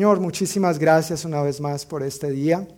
Señor, muchísimas gracias una vez más por este día.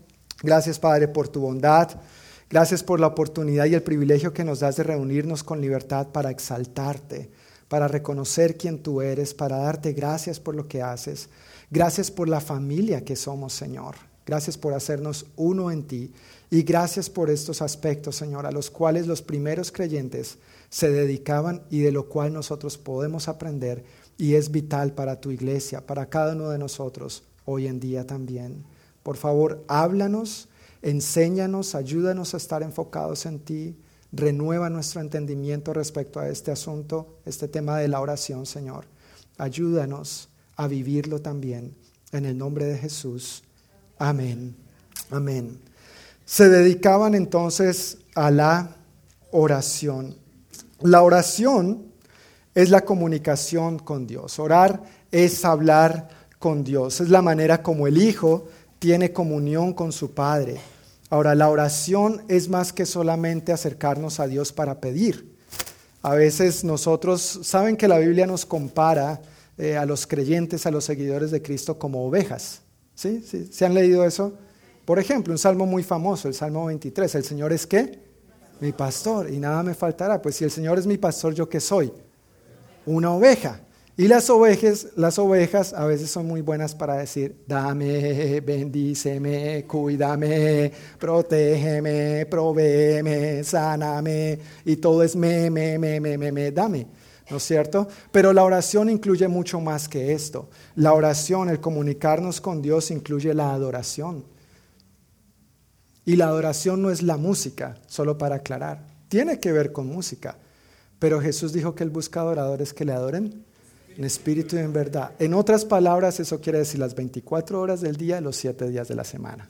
Gracias, Padre, por tu bondad. Gracias por la oportunidad y el privilegio que nos das de reunirnos con libertad para exaltarte, para reconocer quién tú eres, para darte gracias por lo que haces. Gracias por la familia que somos, Señor. Gracias por hacernos uno en ti. Y gracias por estos aspectos, Señor, a los cuales los primeros creyentes se dedicaban y de lo cual nosotros podemos aprender y es vital para tu iglesia, para cada uno de nosotros hoy en día también. Por favor, háblanos, enséñanos, ayúdanos a estar enfocados en ti, renueva nuestro entendimiento respecto a este asunto, este tema de la oración, Señor. Ayúdanos a vivirlo también. En el nombre de Jesús. Amén. Amén. Se dedicaban entonces a la oración. La oración es la comunicación con Dios. Orar es hablar con Dios. Es la manera como el Hijo tiene comunión con su Padre. Ahora, la oración es más que solamente acercarnos a Dios para pedir. A veces nosotros, saben que la Biblia nos compara eh, a los creyentes, a los seguidores de Cristo como ovejas. ¿Sí? ¿Se han leído eso? Por ejemplo, un salmo muy famoso, el Salmo 23. ¿El Señor es qué? Mi pastor y nada me faltará. Pues si el Señor es mi pastor, ¿yo qué soy? Una oveja. Y las ovejas, las ovejas a veces son muy buenas para decir, dame, bendíceme, cuídame, protégeme, provéeme, sáname, y todo es me, me, me, me, me, me, dame. ¿No es cierto? Pero la oración incluye mucho más que esto. La oración, el comunicarnos con Dios, incluye la adoración. Y la adoración no es la música, solo para aclarar. Tiene que ver con música pero Jesús dijo que Él busca adoradores que le adoren en espíritu y en verdad. En otras palabras, eso quiere decir las 24 horas del día los 7 días de la semana.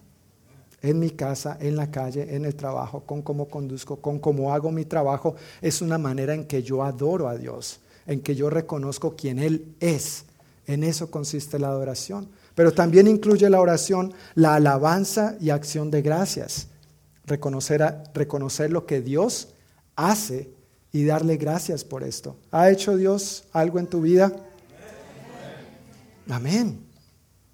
En mi casa, en la calle, en el trabajo, con cómo conduzco, con cómo hago mi trabajo, es una manera en que yo adoro a Dios, en que yo reconozco quién Él es. En eso consiste la adoración. Pero también incluye la oración, la alabanza y acción de gracias. Reconocer, reconocer lo que Dios hace y darle gracias por esto. ¿Ha hecho Dios algo en tu vida? Amén.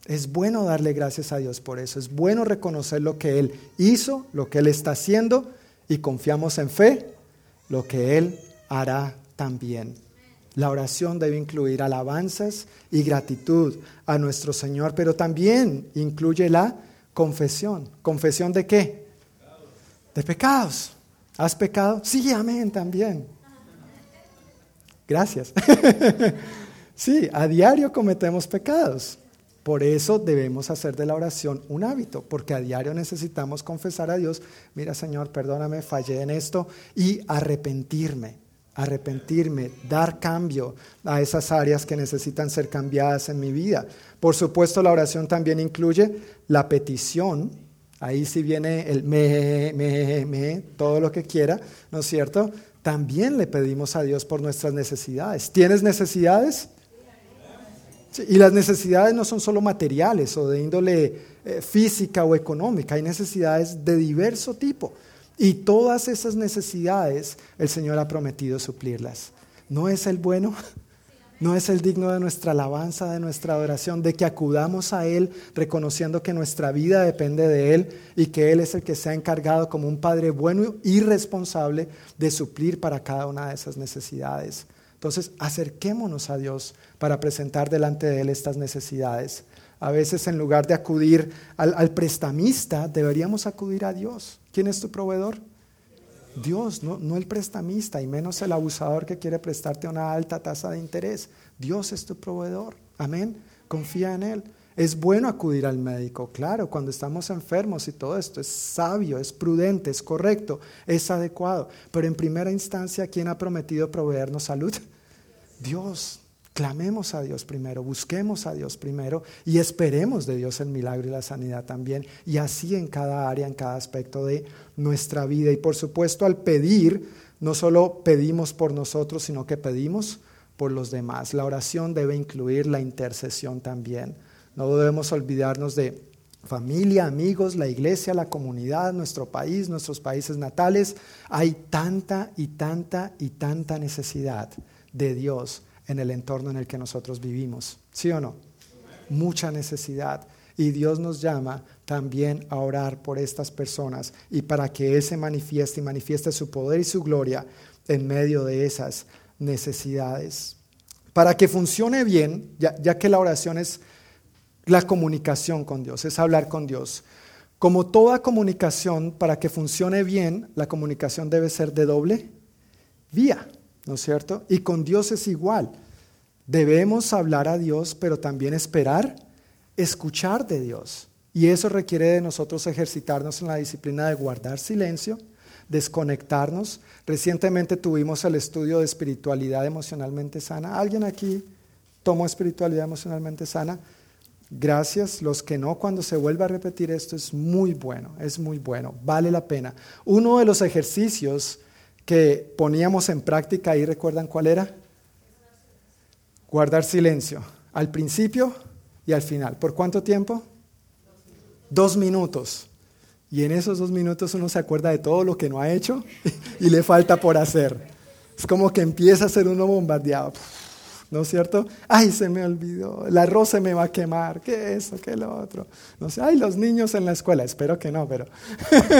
Es bueno darle gracias a Dios por eso. Es bueno reconocer lo que Él hizo, lo que Él está haciendo y confiamos en fe, lo que Él hará también. La oración debe incluir alabanzas y gratitud a nuestro Señor, pero también incluye la confesión. ¿Confesión de qué? De pecados. ¿Has pecado? Sí, amén también. Gracias. sí, a diario cometemos pecados. Por eso debemos hacer de la oración un hábito, porque a diario necesitamos confesar a Dios, mira Señor, perdóname, fallé en esto, y arrepentirme, arrepentirme, dar cambio a esas áreas que necesitan ser cambiadas en mi vida. Por supuesto, la oración también incluye la petición, Ahí sí viene el me, me, me, todo lo que quiera, ¿no es cierto? También le pedimos a Dios por nuestras necesidades. ¿Tienes necesidades? y las necesidades no son solo materiales o de índole eh, física o económica, hay necesidades de diverso tipo. Y todas esas necesidades el Señor ha prometido suplirlas. ¿No es el bueno? ¿No es el digno de nuestra alabanza, de nuestra adoración, de que acudamos a Él reconociendo que nuestra vida depende de Él y que Él es el que se ha encargado como un Padre bueno y responsable de suplir para cada una de esas necesidades? Entonces, acerquémonos a Dios para presentar delante de Él estas necesidades. A veces en lugar de acudir al, al prestamista, deberíamos acudir a Dios. ¿Quién es tu proveedor? Dios, no, no el prestamista y menos el abusador que quiere prestarte una alta tasa de interés. Dios es tu proveedor. Amén. Confía en Él. Es bueno acudir al médico, claro, cuando estamos enfermos y todo esto es sabio, es prudente, es correcto, es adecuado. Pero en primera instancia, ¿quién ha prometido proveernos salud? Dios. Clamemos a Dios primero, busquemos a Dios primero y esperemos de Dios el milagro y la sanidad también. Y así en cada área, en cada aspecto de nuestra vida. Y por supuesto al pedir, no solo pedimos por nosotros, sino que pedimos por los demás. La oración debe incluir la intercesión también. No debemos olvidarnos de familia, amigos, la iglesia, la comunidad, nuestro país, nuestros países natales. Hay tanta y tanta y tanta necesidad de Dios en el entorno en el que nosotros vivimos. ¿Sí o no? mucha necesidad. Y Dios nos llama también a orar por estas personas y para que Él se manifieste y manifieste su poder y su gloria en medio de esas necesidades. Para que funcione bien, ya, que la oración es la comunicación con Dios, es hablar con Dios. Como toda comunicación, para que funcione bien, la comunicación debe ser de doble vía, ¿no es cierto? Y con Dios es igual. Debemos hablar a Dios, pero también esperar, escuchar de Dios. Y eso requiere de nosotros ejercitarnos en la disciplina de guardar silencio, desconectarnos. Recientemente tuvimos el estudio de espiritualidad emocionalmente sana. ¿Alguien aquí tomó espiritualidad emocionalmente sana? Gracias. Los que no, cuando se vuelva a repetir esto, es muy bueno, es muy bueno, vale la pena. Uno de los ejercicios que poníamos en práctica ahí, ¿recuerdan cuál era? Guardar silencio, al principio y al final. ¿Por cuánto tiempo? Dos minutos. Y en esos dos minutos uno se acuerda de todo lo que no ha hecho y le falta por hacer. Es como que empieza a ser uno bombardeado. ¿No es cierto? Ay, se me olvidó, el arroz se me va a quemar, ¿qué eso, qué lo otro? No sé, ay, los niños en la escuela, espero que no, pero...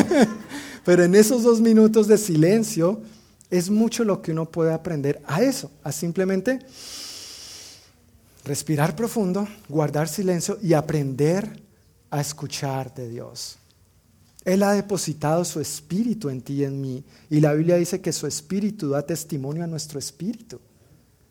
pero en esos dos minutos de silencio es mucho lo que uno puede aprender a eso, a simplemente respirar profundo, guardar silencio y aprender a escuchar de Dios. Él ha depositado su espíritu en ti y en mí. Y la Biblia dice que su espíritu da testimonio a nuestro espíritu.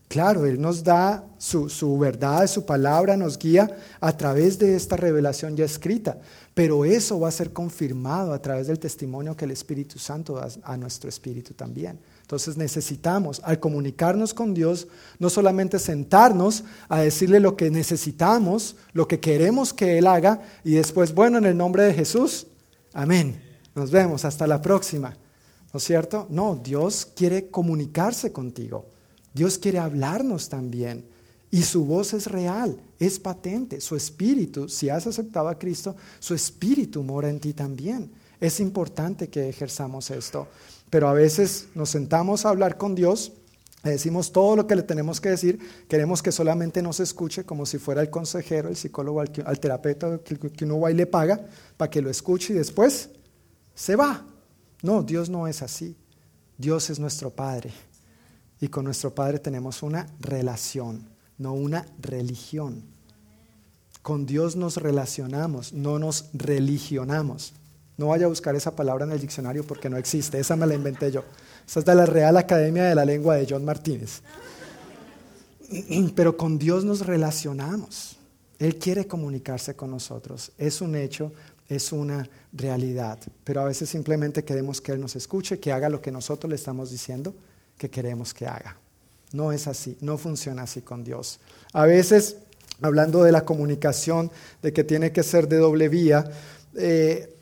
Claro, Él nos da su, su, verdad, su palabra nos guía a través de esta revelación ya escrita, pero eso va a ser confirmado a través del testimonio que el Espíritu Santo da a nuestro espíritu también. Entonces necesitamos, al comunicarnos con Dios, no solamente sentarnos a decirle lo que necesitamos, lo que queremos que Él haga, y después, bueno, en el nombre de Jesús, amén, nos vemos, hasta la próxima. ¿No es cierto? No, Dios quiere comunicarse contigo. Dios quiere hablarnos también. Y su voz es real, es patente. Su espíritu, si has aceptado a Cristo, su espíritu mora en ti también. Es importante que ejerzamos esto. Pero a veces nos sentamos a hablar con Dios, le decimos todo lo que le tenemos que decir, queremos que solamente nos escuche como si fuera el consejero, el psicólogo, al, terapeuta que, que uno va y le paga para que lo escuche y después se va. No, Dios no es así. Dios es nuestro Padre. Y con nuestro Padre tenemos una relación, no una religión. Con Dios nos relacionamos, no nos religionamos. No vaya a buscar esa palabra en el diccionario porque no existe, esa me la inventé yo. Esa es de la Real Academia de la Lengua de John Martínez. Pero con Dios nos relacionamos. Él quiere comunicarse con nosotros. Es un hecho, es una realidad. Pero a veces simplemente queremos que Él nos escuche, que haga lo que nosotros le estamos diciendo que queremos que haga. No es así, no funciona así con Dios. A veces, hablando de la comunicación, de que tiene que ser de doble vía, eh,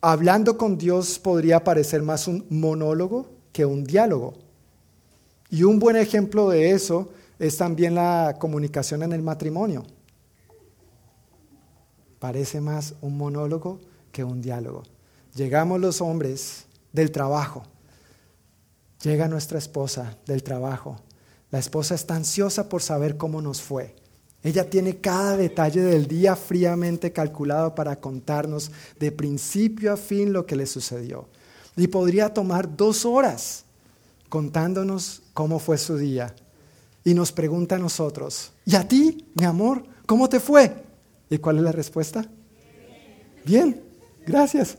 hablando con Dios podría parecer más un monólogo que un diálogo. Y un buen ejemplo de eso es también la comunicación en el matrimonio. Parece más un monólogo que un diálogo. Llegamos los hombres del trabajo Llega nuestra esposa del trabajo. La esposa está ansiosa por saber cómo nos fue. Ella tiene cada detalle del día fríamente calculado para contarnos de principio a fin lo que le sucedió. Y podría tomar dos horas contándonos cómo fue su día. Y nos pregunta a nosotros, ¿y a ti, mi amor, cómo te fue? ¿Y cuál es la respuesta? Bien, gracias.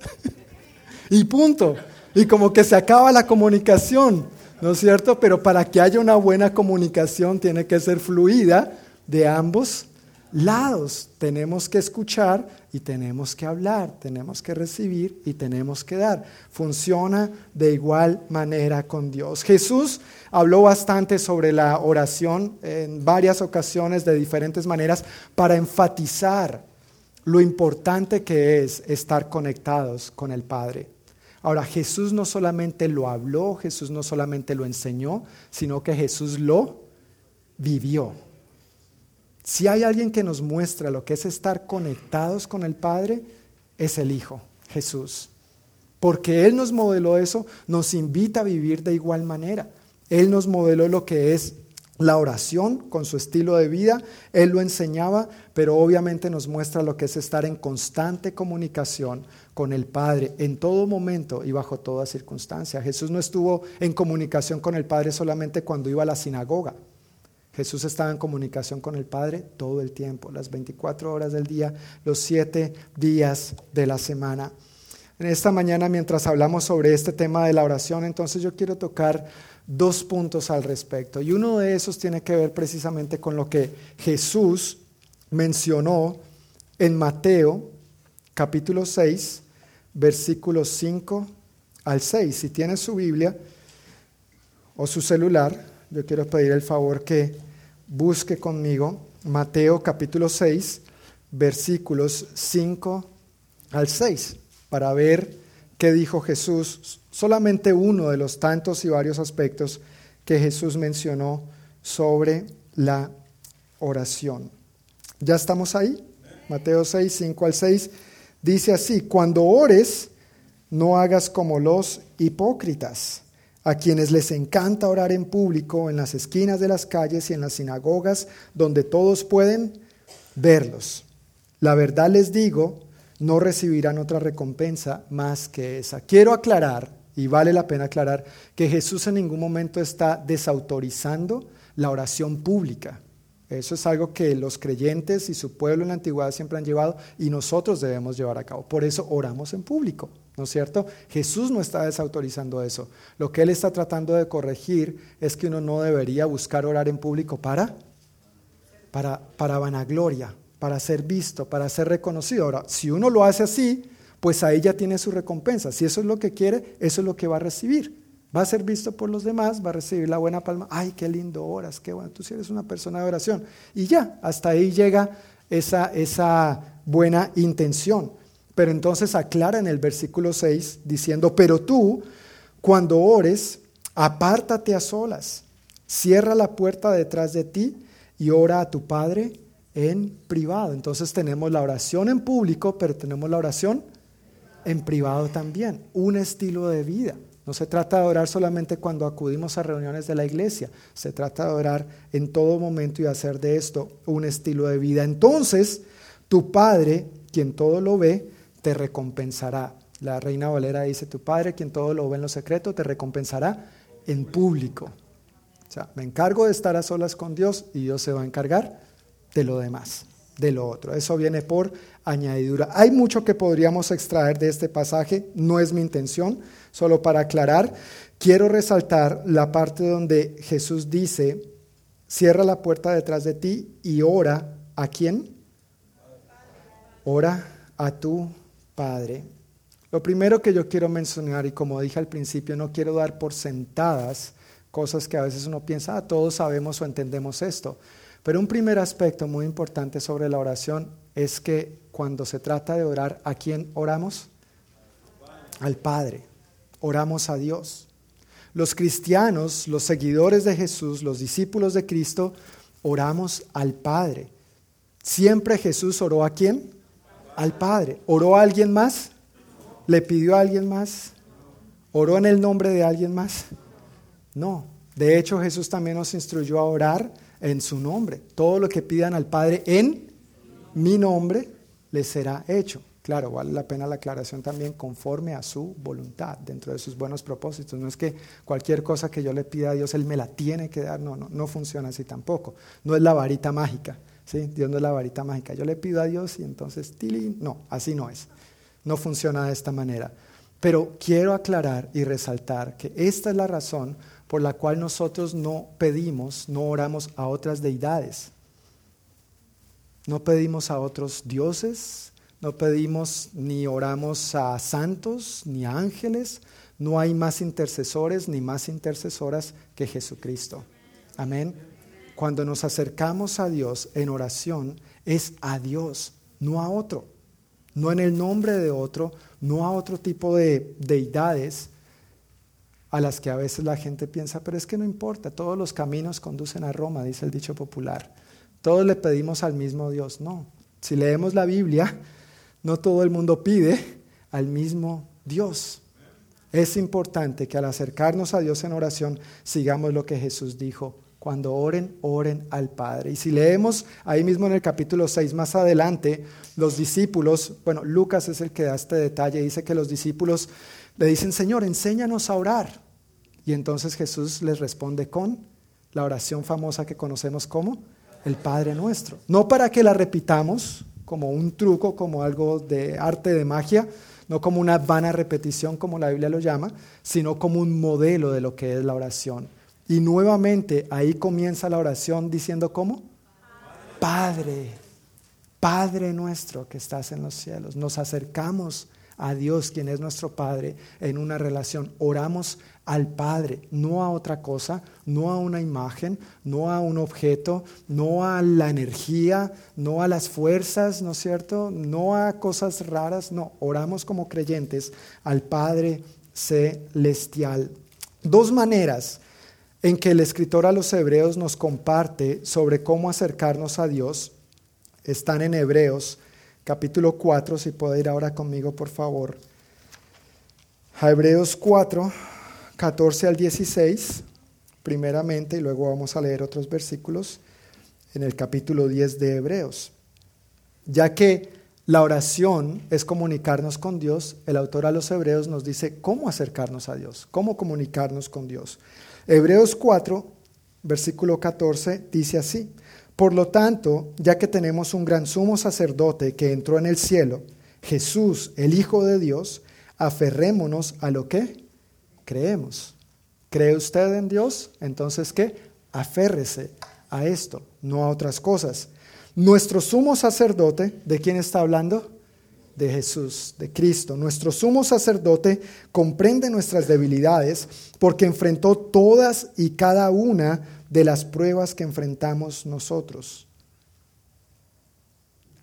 y punto y como que se acaba la comunicación, ¿no es cierto? Pero para que haya una buena comunicación tiene que ser fluida de ambos lados. Tenemos que escuchar y tenemos que hablar, tenemos que recibir y tenemos que dar. Funciona de igual manera con Dios. Jesús habló bastante sobre la oración en varias ocasiones de diferentes maneras para enfatizar lo importante que es estar conectados con el Padre. Ahora, Jesús no solamente lo habló, Jesús no solamente lo enseñó, sino que Jesús lo vivió. Si hay alguien que nos muestra lo que es estar conectados con el Padre, es el Hijo, Jesús. Porque Él nos modeló eso, nos invita a vivir de igual manera. Él nos modeló lo que es la oración con su estilo de vida, Él lo enseñaba, pero obviamente nos muestra lo que es estar en constante comunicación con el Padre en todo momento y bajo toda circunstancia. Jesús no estuvo en comunicación con el Padre solamente cuando iba a la sinagoga. Jesús estaba en comunicación con el Padre todo el tiempo, las 24 horas del día, los 7 días de la semana. En esta mañana, mientras hablamos sobre este tema de la oración, entonces yo quiero tocar dos puntos al respecto. Y uno de esos tiene que ver precisamente con lo que Jesús mencionó en Mateo capítulo 6, versículos 5 al 6. Si tiene su Biblia o su celular, yo quiero pedir el favor que busque conmigo Mateo capítulo 6, versículos 5 al 6, para ver qué dijo Jesús, solamente uno de los tantos y varios aspectos que Jesús mencionó sobre la oración. ¿Ya estamos ahí? Mateo 6, 5 al 6 dice así, cuando ores, no hagas como los hipócritas a quienes les encanta orar en público, en las esquinas de las calles y en las sinagogas, donde todos pueden verlos. La verdad les digo, no recibirán otra recompensa más que esa. Quiero aclarar, y vale la pena aclarar, que Jesús en ningún momento está desautorizando la oración pública. Eso es algo que los creyentes y su pueblo en la antigüedad siempre han llevado y nosotros debemos llevar a cabo. Por eso oramos en público. ¿no es cierto? Jesús no está desautorizando eso. Lo que él está tratando de corregir es que uno no debería buscar orar en público para, para, para vanagloria, para ser visto, para ser reconocido. Ahora, si uno lo hace así, pues ahí ya tiene su recompensa. Si eso es lo que quiere, eso es lo que va a recibir. Va a ser visto por los demás, va a recibir la buena palma. Ay, qué lindo oras, qué bueno, tú sí eres una persona de oración. Y ya, hasta ahí llega esa, esa buena intención. Pero entonces aclara en el versículo 6 diciendo, pero tú, cuando ores, apártate a solas, cierra la puerta detrás de ti y ora a tu Padre en privado. Entonces tenemos la oración en público, pero tenemos la oración en privado también, un estilo de vida. No se trata de orar solamente cuando acudimos a reuniones de la iglesia, se trata de orar en todo momento y hacer de esto un estilo de vida. Entonces, tu Padre, quien todo lo ve, te recompensará. La reina Valera dice, tu Padre, quien todo lo ve en lo secreto, te recompensará en público. O sea, me encargo de estar a solas con Dios y Dios se va a encargar de lo demás, de lo otro. Eso viene por añadidura. Hay mucho que podríamos extraer de este pasaje, no es mi intención, solo para aclarar, quiero resaltar la parte donde Jesús dice, cierra la puerta detrás de ti y ora a quién? Ora a tu Padre. Lo primero que yo quiero mencionar, y como dije al principio, no quiero dar por sentadas cosas que a veces uno piensa, ah, todos sabemos o entendemos esto. Pero un primer aspecto muy importante sobre la oración es que cuando se trata de orar, ¿a quién oramos? Al Padre. Oramos a Dios. Los cristianos, los seguidores de Jesús, los discípulos de Cristo, oramos al Padre. Siempre Jesús oró a quién? al Padre. ¿Oró a alguien más? ¿Le pidió a alguien más? ¿Oró en el nombre de alguien más? No. De hecho, Jesús también nos instruyó a orar en su nombre. Todo lo que pidan al Padre en mi nombre les será hecho. Claro, vale la pena la aclaración también conforme a su voluntad, dentro de sus buenos propósitos. No es que cualquier cosa que yo le pida a Dios, Él me la tiene que dar. No, no, no funciona así tampoco. No es la varita mágica. Dios no es la varita mágica. Yo le pido a Dios y entonces, tilín. No, así no es. No funciona de esta manera. Pero quiero aclarar y resaltar que esta es la razón por la cual nosotros no pedimos, no oramos a otras deidades. No pedimos a otros dioses, no pedimos ni oramos a santos ni a ángeles. No hay más intercesores ni más intercesoras que Jesucristo. Amén. Cuando nos acercamos a Dios en oración, es a Dios, no a otro, no en el nombre de otro, no a otro tipo de deidades a las que a veces la gente piensa, pero es que no importa, todos los caminos conducen a Roma, dice el dicho popular. Todos le pedimos al mismo Dios. No, si leemos la Biblia, no todo el mundo pide al mismo Dios. Es importante que al acercarnos a Dios en oración sigamos lo que Jesús dijo Cuando oren, oren al Padre. Y si leemos ahí mismo en el capítulo 6 más adelante, los discípulos, bueno, Lucas es el que da este detalle, dice que los discípulos le dicen, Señor, enséñanos a orar. Y entonces Jesús les responde con la oración famosa que conocemos como el Padre nuestro. No para que la repitamos como un truco, como algo de arte de magia, no como una vana repetición como la Biblia lo llama, sino como un modelo de lo que es la oración. Y nuevamente ahí comienza la oración diciendo cómo? Padre, Padre nuestro que estás en los cielos. Nos acercamos a Dios, quien es nuestro Padre, en una relación. Oramos al Padre, no a otra cosa, no a una imagen, no a un objeto, no a la energía, no a las fuerzas, ¿no es cierto? No a cosas raras, no, oramos como creyentes al Padre celestial. Dos maneras en que el escritor a los hebreos nos comparte sobre cómo acercarnos a Dios están en Hebreos capítulo 4, si puede ir ahora conmigo por favor. A Hebreos 4, 14 al 16, primeramente, y luego vamos a leer otros versículos en el capítulo 10 de Hebreos. Ya que la oración es comunicarnos con Dios, el autor a los Hebreos nos dice cómo acercarnos a Dios, cómo comunicarnos con Dios. Hebreos 4, versículo 14, dice así, por lo tanto, ya que tenemos un gran sumo sacerdote que entró en el cielo, Jesús, el Hijo de Dios, aferrémonos a lo que creemos. ¿Cree usted en Dios? Entonces, ¿qué? Aférrese a esto, no a otras cosas. Nuestro sumo sacerdote, ¿de quién está hablando? de Jesús, de Cristo. Nuestro sumo sacerdote comprende nuestras debilidades porque enfrentó todas y cada una de las pruebas que enfrentamos nosotros.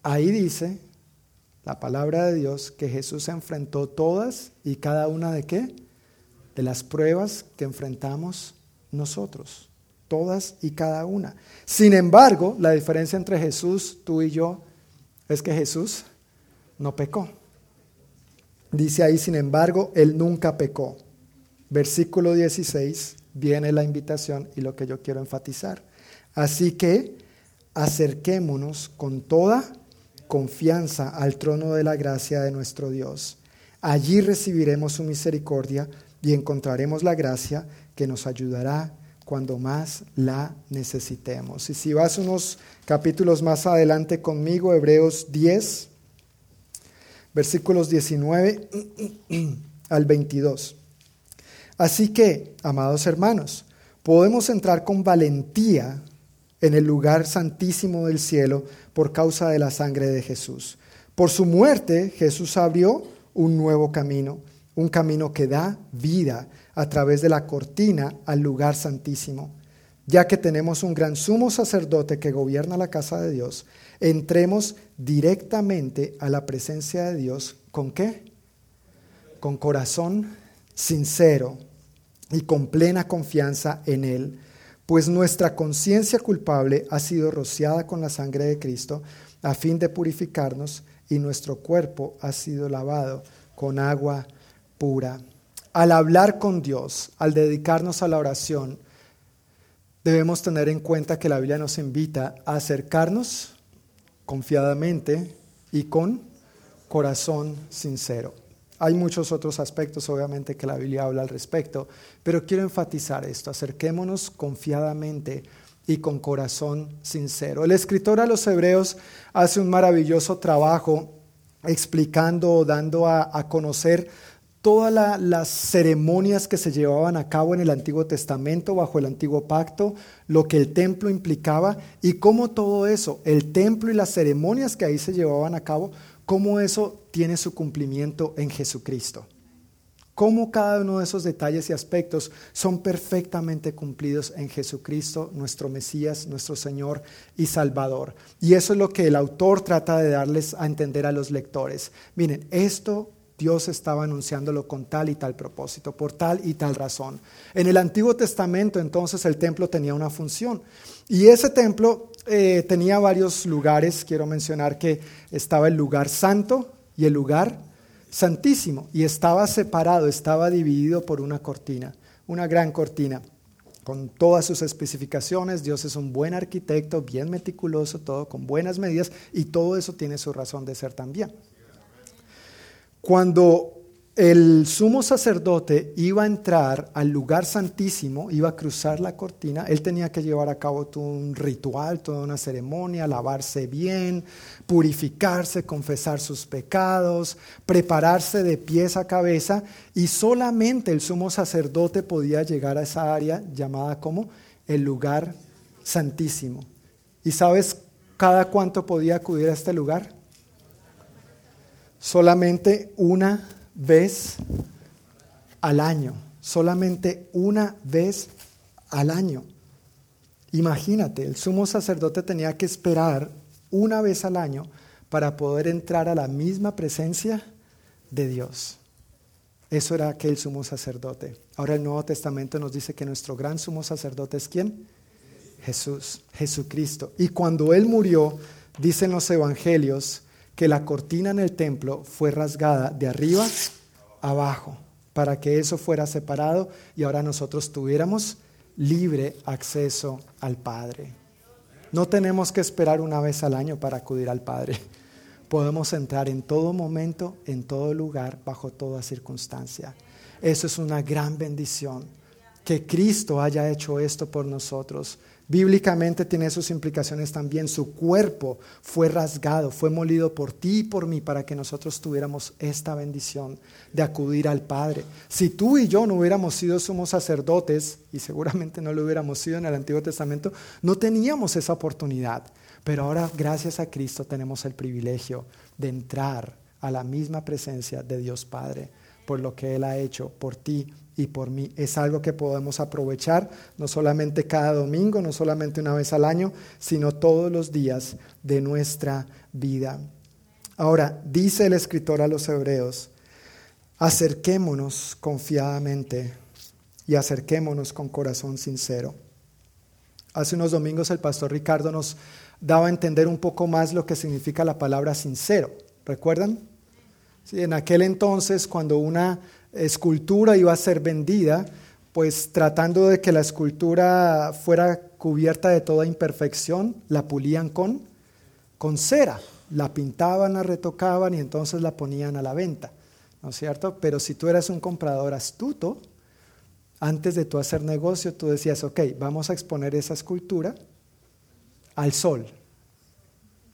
Ahí dice la palabra de Dios que Jesús enfrentó todas y cada una de qué? De las pruebas que enfrentamos nosotros. Todas y cada una. Sin embargo, la diferencia entre Jesús, tú y yo, es que Jesús no pecó. Dice ahí, sin embargo, él nunca pecó. Versículo 16 viene la invitación y lo que yo quiero enfatizar. Así que acerquémonos con toda confianza al trono de la gracia de nuestro Dios. Allí recibiremos su misericordia y encontraremos la gracia que nos ayudará cuando más la necesitemos. Y si vas unos capítulos más adelante conmigo, Hebreos 10, versículos 19 al 22. Así que, amados hermanos, podemos entrar con valentía en el lugar santísimo del cielo por causa de la sangre de Jesús. Por su muerte, Jesús abrió un nuevo camino, un camino que da vida a través de la cortina al lugar santísimo. Ya que tenemos un gran sumo sacerdote que gobierna la casa de Dios, entremos directamente a la presencia de Dios. ¿Con qué? Con corazón sincero y con plena confianza en Él, pues nuestra conciencia culpable ha sido rociada con la sangre de Cristo a fin de purificarnos y nuestro cuerpo ha sido lavado con agua pura. Al hablar con Dios, al dedicarnos a la oración, debemos tener en cuenta que la Biblia nos invita a acercarnos confiadamente y con corazón sincero. Hay muchos otros aspectos, obviamente, que la Biblia habla al respecto, pero quiero enfatizar esto, acerquémonos confiadamente y con corazón sincero. El escritor a los hebreos hace un maravilloso trabajo explicando, dando a, a conocer todas las ceremonias que se llevaban a cabo en el Antiguo Testamento, bajo el Antiguo Pacto, lo que el templo implicaba y cómo todo eso, el templo y las ceremonias que ahí se llevaban a cabo, cómo eso tiene su cumplimiento en Jesucristo. Cómo cada uno de esos detalles y aspectos son perfectamente cumplidos en Jesucristo, nuestro Mesías, nuestro Señor y Salvador. Y eso es lo que el autor trata de darles a entender a los lectores. Miren, esto Dios estaba anunciándolo con tal y tal propósito, por tal y tal razón. En el Antiguo Testamento entonces el templo tenía una función y ese templo eh, tenía varios lugares. Quiero mencionar que estaba el lugar santo y el lugar santísimo y estaba separado, estaba dividido por una cortina, una gran cortina. con todas sus especificaciones. Dios es un buen arquitecto, bien meticuloso, todo con buenas medidas y todo eso tiene su razón de ser también. Cuando el sumo sacerdote iba a entrar al lugar santísimo, iba a cruzar la cortina, él tenía que llevar a cabo todo un ritual, toda una ceremonia, lavarse bien, purificarse, confesar sus pecados, prepararse de pies a cabeza y solamente el sumo sacerdote podía llegar a esa área llamada como el lugar santísimo. ¿Y sabes cada cuánto podía acudir a este lugar? Solamente una vez al año, solamente una vez al año. Imagínate, el sumo sacerdote tenía que esperar una vez al año para poder entrar a la misma presencia de Dios. Eso era aquel sumo sacerdote. Ahora el Nuevo Testamento nos dice que nuestro gran sumo sacerdote es quién? Jesús, Jesucristo. Y cuando Él murió, dicen los evangelios, que la cortina en el templo fue rasgada de arriba abajo para que eso fuera separado y ahora nosotros tuviéramos libre acceso al Padre. No tenemos que esperar una vez al año para acudir al Padre. Podemos entrar en todo momento, en todo lugar, bajo toda circunstancia. Eso es una gran bendición. Que Cristo haya hecho esto por nosotros Bíblicamente tiene sus implicaciones también. Su cuerpo fue rasgado, fue molido por ti y por mí para que nosotros tuviéramos esta bendición de acudir al Padre. Si tú y yo no hubiéramos sido sumos sacerdotes, y seguramente no lo hubiéramos sido en el Antiguo Testamento, no teníamos esa oportunidad. Pero ahora, gracias a Cristo, tenemos el privilegio de entrar a la misma presencia de Dios Padre por lo que Él ha hecho por ti y por mí. Es algo que podemos aprovechar no solamente cada domingo, no solamente una vez al año, sino todos los días de nuestra vida. Ahora, dice el escritor a los hebreos, acerquémonos confiadamente y acerquémonos con corazón sincero. Hace unos domingos el pastor Ricardo nos daba a entender un poco más lo que significa la palabra sincero. ¿Recuerdan? Sí, en aquel entonces, cuando una escultura iba a ser vendida, pues tratando de que la escultura fuera cubierta de toda imperfección, la pulían con, con cera, la pintaban, la retocaban y entonces la ponían a la venta, ¿no es cierto? Pero si tú eras un comprador astuto, antes de tú hacer negocio, tú decías, ok, vamos a exponer esa escultura al sol.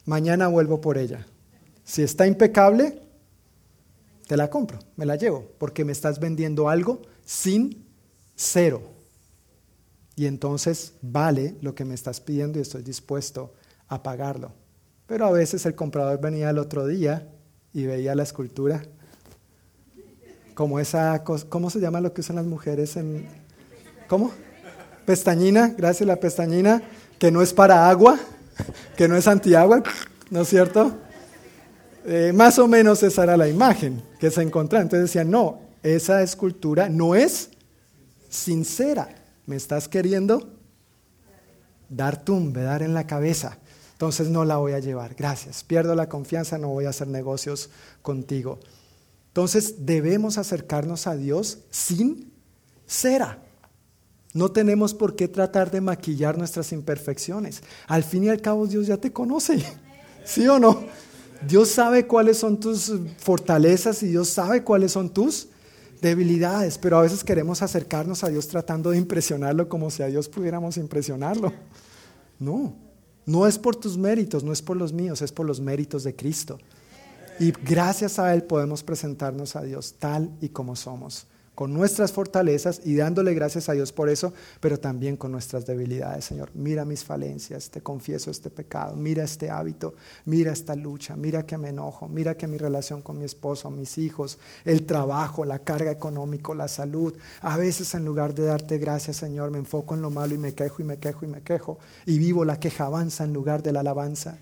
Mañana vuelvo por ella. Si está impecable, te la compro, me la llevo, porque me estás vendiendo algo sin cero. Y entonces vale lo que me estás pidiendo y estoy dispuesto a pagarlo. Pero a veces el comprador venía el otro día y veía la escultura como esa ¿cómo se llama lo que usan las mujeres en ¿Cómo? Pestañina, gracias la pestañina, que no es para agua, que no es antiagua, ¿no es cierto? Eh, más o menos esa era la imagen que se encontraba. Entonces decían, no, esa escultura no es sincera. Me estás queriendo dar tumbe, dar en la cabeza. Entonces no la voy a llevar. Gracias. Pierdo la confianza, no voy a hacer negocios contigo. Entonces debemos acercarnos a Dios sin cera. No tenemos por qué tratar de maquillar nuestras imperfecciones. Al fin y al cabo Dios ya te conoce. ¿Sí o no? Dios sabe cuáles son tus fortalezas y Dios sabe cuáles son tus debilidades, pero a veces queremos acercarnos a Dios tratando de impresionarlo como si a Dios pudiéramos impresionarlo. No, no es por tus méritos, no es por los míos, es por los méritos de Cristo. Y gracias a Él podemos presentarnos a Dios tal y como somos con nuestras fortalezas y dándole gracias a Dios por eso, pero también con nuestras debilidades, Señor. Mira mis falencias, te confieso este pecado, mira este hábito, mira esta lucha, mira que me enojo, mira que mi relación con mi esposo, mis hijos, el trabajo, la carga económica, la salud, a veces en lugar de darte gracias, Señor, me enfoco en lo malo y me quejo y me quejo y me quejo y vivo la queja avanza en lugar de la alabanza.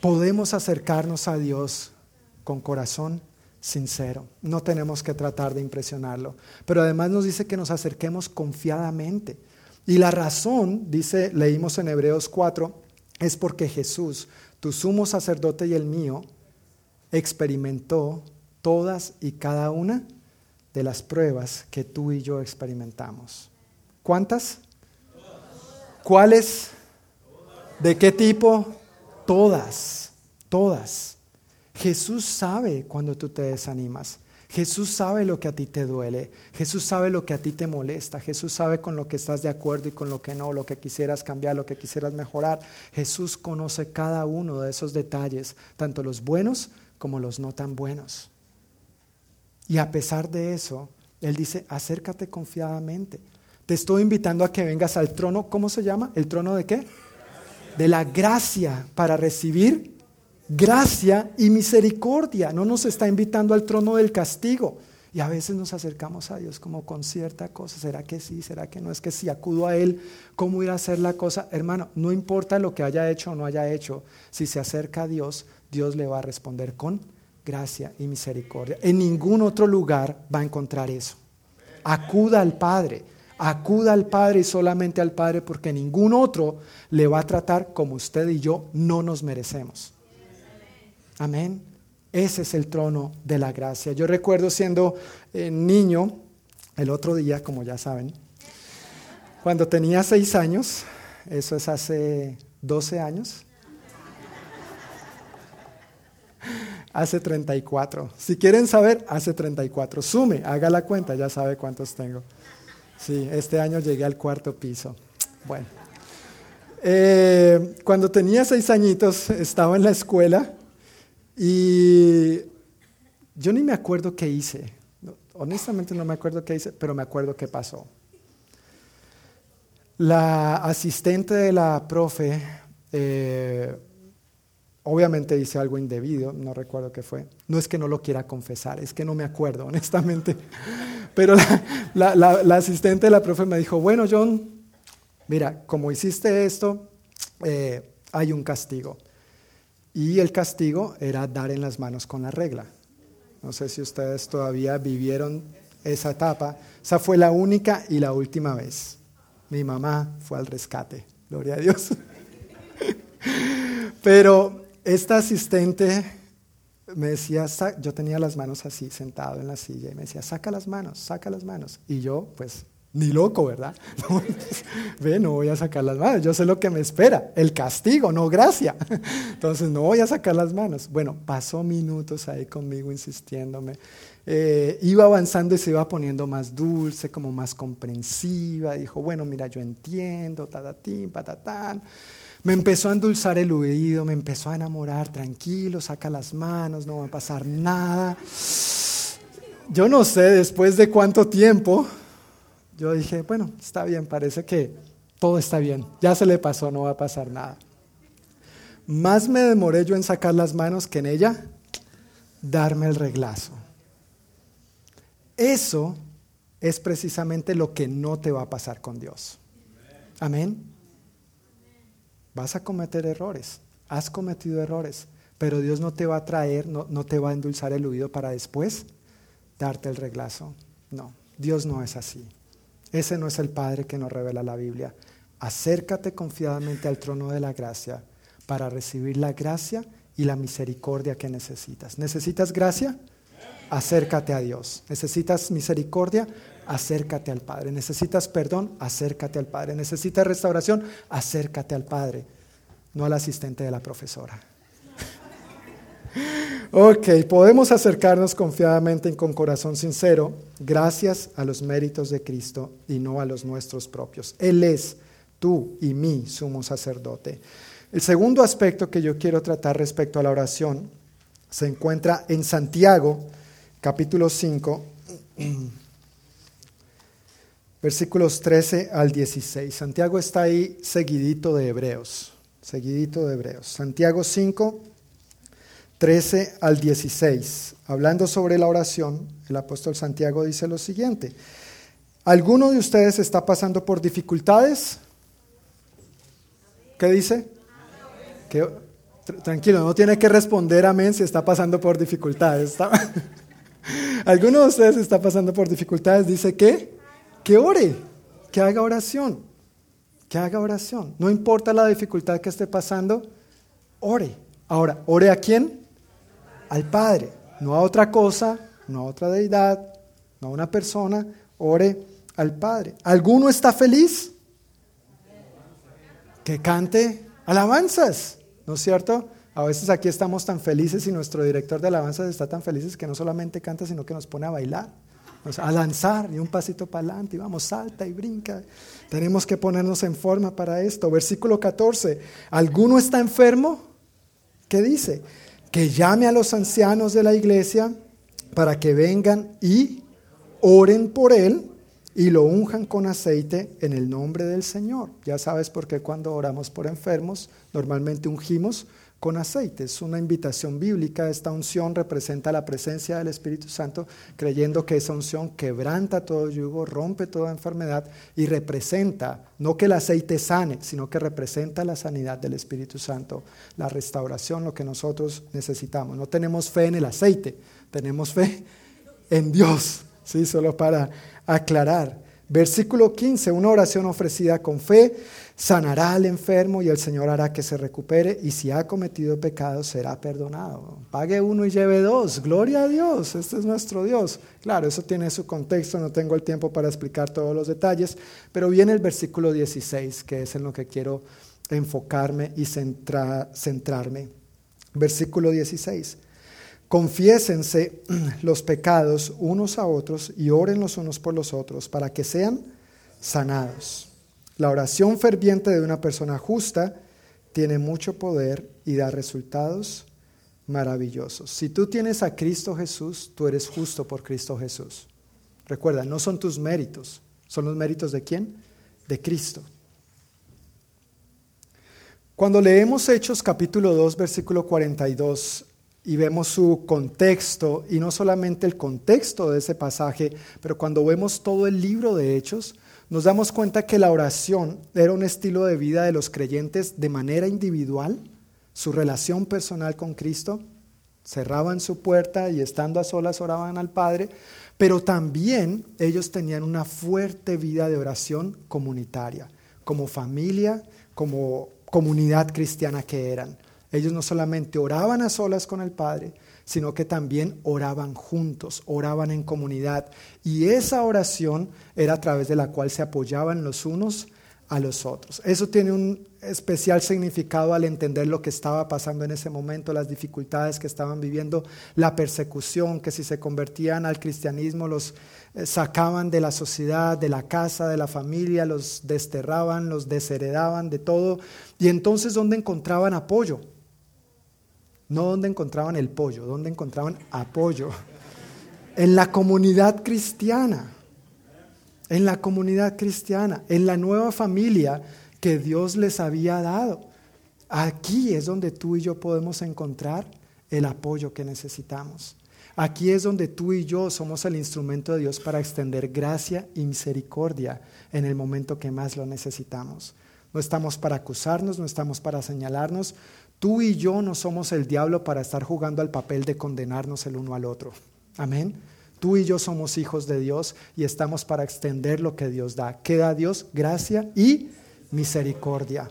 Podemos acercarnos a Dios con corazón sincero. No tenemos que tratar de impresionarlo. Pero además nos dice que nos acerquemos confiadamente. Y la razón, dice, leímos en Hebreos 4, es porque Jesús, tu sumo sacerdote y el mío, experimentó todas y cada una de las pruebas que tú y yo experimentamos. ¿Cuántas? ¿Cuáles? ¿De qué tipo? Todas, todas. Jesús sabe cuando tú te desanimas. Jesús sabe lo que a ti te duele. Jesús sabe lo que a ti te molesta. Jesús sabe con lo que estás de acuerdo y con lo que no, lo que quisieras cambiar, lo que quisieras mejorar. Jesús conoce cada uno de esos detalles, tanto los buenos como los no tan buenos. Y a pesar de eso, Él dice, acércate confiadamente. Te estoy invitando a que vengas al trono, ¿cómo se llama? ¿El trono de qué? De la gracia para recibir gracia y misericordia. No nos está invitando al trono del castigo. Y a veces nos acercamos a Dios como con cierta cosa. ¿Será que sí? ¿Será que no? Es que si acudo a Él, ¿cómo ir a hacer la cosa? Hermano, no importa lo que haya hecho o no haya hecho. Si se acerca a Dios, Dios le va a responder con gracia y misericordia. En ningún otro lugar va a encontrar eso. Acuda al Padre. Acuda al Padre y solamente al Padre porque ningún otro le va a tratar como usted y yo no nos merecemos. Amén. Ese es el trono de la gracia. Yo recuerdo siendo eh, niño, el otro día, como ya saben, cuando tenía seis años, eso es hace 12 años, hace 34. Si quieren saber, hace 34. Sume, haga la cuenta, ya sabe cuántos tengo. Sí, este año llegué al cuarto piso. Bueno, eh, cuando tenía seis añitos estaba en la escuela y yo ni me acuerdo qué hice. Honestamente no me acuerdo qué hice, pero me acuerdo qué pasó. La asistente de la profe eh, obviamente hice algo indebido, no recuerdo qué fue. No es que no lo quiera confesar, es que no me acuerdo, honestamente. Pero la, asistente de la profe me dijo, bueno, John, mira, como hiciste esto, eh, hay un castigo. Y el castigo era dar en las manos con la regla. No sé si ustedes todavía vivieron esa etapa. Esa fue la única y la última vez. Mi mamá fue al rescate, gloria a Dios. Pero esta asistente me decía, yo tenía las manos así, sentado en la silla, y me decía, saca las manos, saca las manos. Y yo, pues, ni loco, ¿verdad? ve, no voy a sacar las manos, yo sé lo que me espera, el castigo, no gracia. Entonces, no voy a sacar las manos. Bueno, pasó minutos ahí conmigo insistiéndome. Eh, iba avanzando y se iba poniendo más dulce, como más comprensiva. Dijo, bueno, mira, yo entiendo, tatatín, patatán. Me empezó a endulzar el oído, me empezó a enamorar, tranquilo, saca las manos, no va a pasar nada. Yo no sé, después de cuánto tiempo, yo dije, bueno, está bien, parece que todo está bien, ya se le pasó, no va a pasar nada. Más me demoré yo en sacar las manos que en ella darme el reglazo. Eso es precisamente lo que no te va a pasar con Dios. Amén. Vas a cometer errores, has cometido errores, pero Dios no te va a traer, no, no te va a endulzar el oído para después darte el reglazo. No, Dios no es así. Ese no es el Padre que nos revela la Biblia. Acércate confiadamente al trono de la gracia para recibir la gracia y la misericordia que necesitas. ¿Necesitas gracia? Acércate a Dios. ¿Necesitas misericordia? acércate al Padre. Necesitas perdón, acércate al Padre. Necesitas restauración, acércate al Padre, no al asistente de la profesora. Ok, podemos acercarnos confiadamente y con corazón sincero gracias a los méritos de Cristo y no a los nuestros propios. Él es tú y mi sumo sacerdote. El segundo aspecto que yo quiero tratar respecto a la oración se encuentra en Santiago, capítulo 5 versículos 13 al 16. Santiago está ahí seguidito de Hebreos, seguidito de Hebreos. Santiago 5, 13 al 16. Hablando sobre la oración, el apóstol Santiago dice lo siguiente. ¿Alguno de ustedes está pasando por dificultades? ¿Qué dice? tranquilo, no tiene que responder amén si está pasando por dificultades. ¿Alguno de ustedes está pasando por dificultades? Dice que que ore, que haga oración, que haga oración. No importa la dificultad que esté pasando, ore. Ahora, ¿ore a quién? Al Padre, no a otra cosa, no a otra deidad, no a una persona, ore al Padre. ¿Alguno está feliz? Que cante alabanzas, ¿no es cierto? A veces aquí estamos tan felices y nuestro director de alabanzas está tan feliz que no solamente canta, sino que nos pone a bailar, a lanzar y un pasito para adelante y vamos, salta y brinca. Tenemos que ponernos en forma para esto. Versículo 14, ¿alguno está enfermo? ¿Qué dice? Que llame a los ancianos de la iglesia para que vengan y oren por él y lo unjan con aceite en el nombre del Señor. Ya sabes por qué cuando oramos por enfermos, normalmente ungimos con aceite. Es una invitación bíblica. Esta unción representa la presencia del Espíritu Santo, creyendo que esa unción quebranta todo yugo, rompe toda enfermedad y representa, no que el aceite sane, sino que representa la sanidad del Espíritu Santo, la restauración, lo que nosotros necesitamos. No tenemos fe en el aceite, tenemos fe en Dios. ¿sí? Solo para aclarar. Versículo 15, una oración ofrecida con fe sanará al enfermo y el Señor hará que se recupere y si ha cometido pecado será perdonado. Pague uno y lleve dos. Gloria a Dios, este es nuestro Dios. Claro, eso tiene su contexto, no tengo el tiempo para explicar todos los detalles, pero viene el versículo 16, que es en lo que quiero enfocarme y centrarme. Versículo 16. Confiésense los pecados unos a otros y oren los unos por los otros para que sean sanados. La oración ferviente de una persona justa tiene mucho poder y da resultados maravillosos. Si tú tienes a Cristo Jesús, tú eres justo por Cristo Jesús. Recuerda, no son tus méritos, son los méritos de quién? De Cristo. Cuando leemos Hechos capítulo 2, versículo 42, y vemos su contexto, y no solamente el contexto de ese pasaje, pero cuando vemos todo el libro de Hechos, nos damos cuenta que la oración era un estilo de vida de los creyentes de manera individual, su relación personal con Cristo, cerraban su puerta y estando a solas oraban al Padre, pero también ellos tenían una fuerte vida de oración comunitaria, como familia, como comunidad cristiana que eran. Ellos no solamente oraban a solas con el Padre, sino que también oraban juntos, oraban en comunidad. Y esa oración era a través de la cual se apoyaban los unos a los otros. Eso tiene un especial significado al entender lo que estaba pasando en ese momento, las dificultades que estaban viviendo, la persecución, que si se convertían al cristianismo los eh, sacaban de la sociedad, de la casa, de la familia, los desterraban, los desheredaban de todo. Y entonces, ¿dónde encontraban apoyo? No donde encontraban el pollo, donde encontraban apoyo. En la comunidad cristiana, en la comunidad cristiana, en la nueva familia que Dios les había dado. Aquí es donde tú y yo podemos encontrar el apoyo que necesitamos. Aquí es donde tú y yo somos el instrumento de Dios para extender gracia y misericordia en el momento que más lo necesitamos. No estamos para acusarnos, no estamos para señalarnos, Tú y yo no somos el diablo para estar jugando al papel de condenarnos el uno al otro. Amén. Tú y yo somos hijos de Dios y estamos para extender lo que Dios da. ¿Qué da Dios? Gracia y misericordia.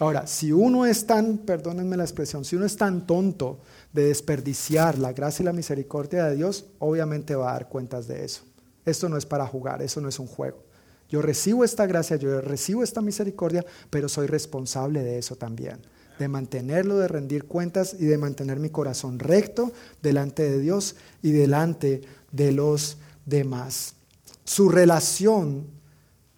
Ahora, si uno es tan, perdónenme la expresión, si uno es tan tonto de desperdiciar la gracia y la misericordia de Dios, obviamente va a dar cuentas de eso. Esto no es para jugar, eso no es un juego. Yo recibo esta gracia, yo recibo esta misericordia, pero soy responsable de eso también de mantenerlo, de rendir cuentas y de mantener mi corazón recto delante de Dios y delante de los demás. Su relación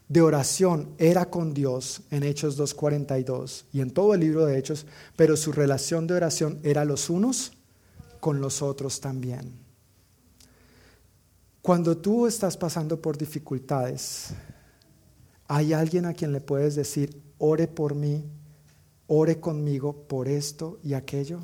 de oración era con Dios en Hechos 2.42 y en todo el libro de Hechos, pero su relación de oración era los unos con los otros también. Cuando tú estás pasando por dificultades, hay alguien a quien le puedes decir, ore por mí, ore conmigo por esto y aquello?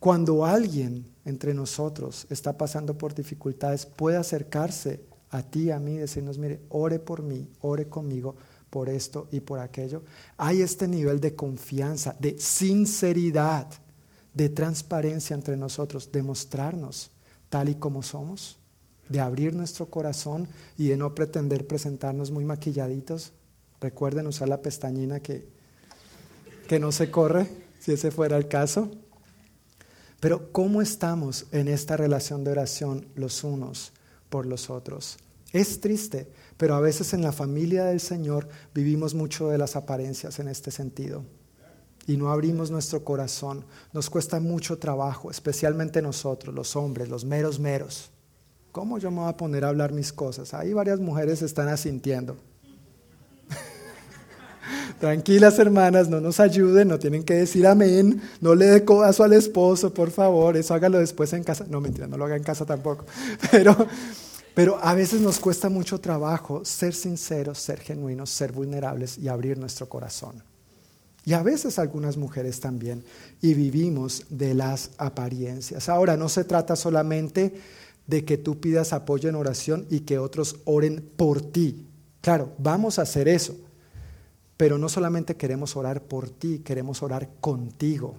Cuando alguien entre nosotros está pasando por dificultades, puede acercarse a ti, a mí, decirnos, mire, ore por mí, ore conmigo por esto y por aquello. Hay este nivel de confianza, de sinceridad, de transparencia entre nosotros, de mostrarnos tal y como somos, de abrir nuestro corazón y de no pretender presentarnos muy maquilladitos. Recuerden usar la pestañina que que no se corre, si ese fuera el caso. Pero ¿cómo estamos en esta relación de oración los unos por los otros? Es triste, pero a veces en la familia del Señor vivimos mucho de las apariencias en este sentido. Y no abrimos nuestro corazón. Nos cuesta mucho trabajo, especialmente nosotros, los hombres, los meros meros. ¿Cómo yo me voy a poner a hablar mis cosas? Ahí varias mujeres están asintiendo. Tranquilas hermanas, no nos ayuden, no tienen que decir amén, no le dé codazo al esposo, por favor, eso hágalo después en casa. No, mentira, no lo haga en casa tampoco. Pero, pero a veces nos cuesta mucho trabajo ser sinceros, ser genuinos, ser vulnerables y abrir nuestro corazón. Y a veces algunas mujeres también. Y vivimos de las apariencias. Ahora, no se trata solamente de que tú pidas apoyo en oración y que otros oren por ti. Claro, vamos a hacer eso. Pero no solamente queremos orar por ti, queremos orar contigo.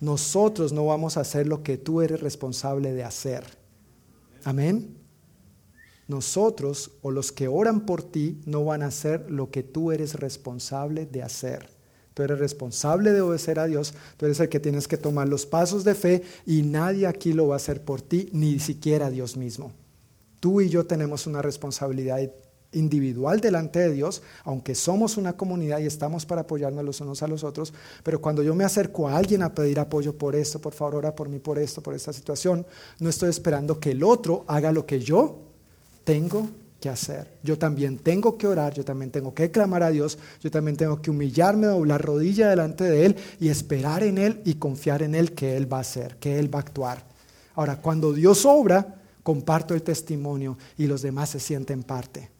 Nosotros no vamos a hacer lo que tú eres responsable de hacer. Amén. Nosotros o los que oran por ti no van a hacer lo que tú eres responsable de hacer. Tú eres responsable de obedecer a Dios, tú eres el que tienes que tomar los pasos de fe y nadie aquí lo va a hacer por ti, ni siquiera Dios mismo. Tú y yo tenemos una responsabilidad individual delante de Dios, aunque somos una comunidad y estamos para apoyarnos los unos a los otros, pero cuando yo me acerco a alguien a pedir apoyo por esto, por favor, ora por mí por esto, por esta situación, no estoy esperando que el otro haga lo que yo tengo que hacer. Yo también tengo que orar, yo también tengo que clamar a Dios, yo también tengo que humillarme, doblar rodilla delante de Él y esperar en Él y confiar en Él que Él va a hacer, que Él va a actuar. Ahora, cuando Dios obra, comparto el testimonio y los demás se sienten parte.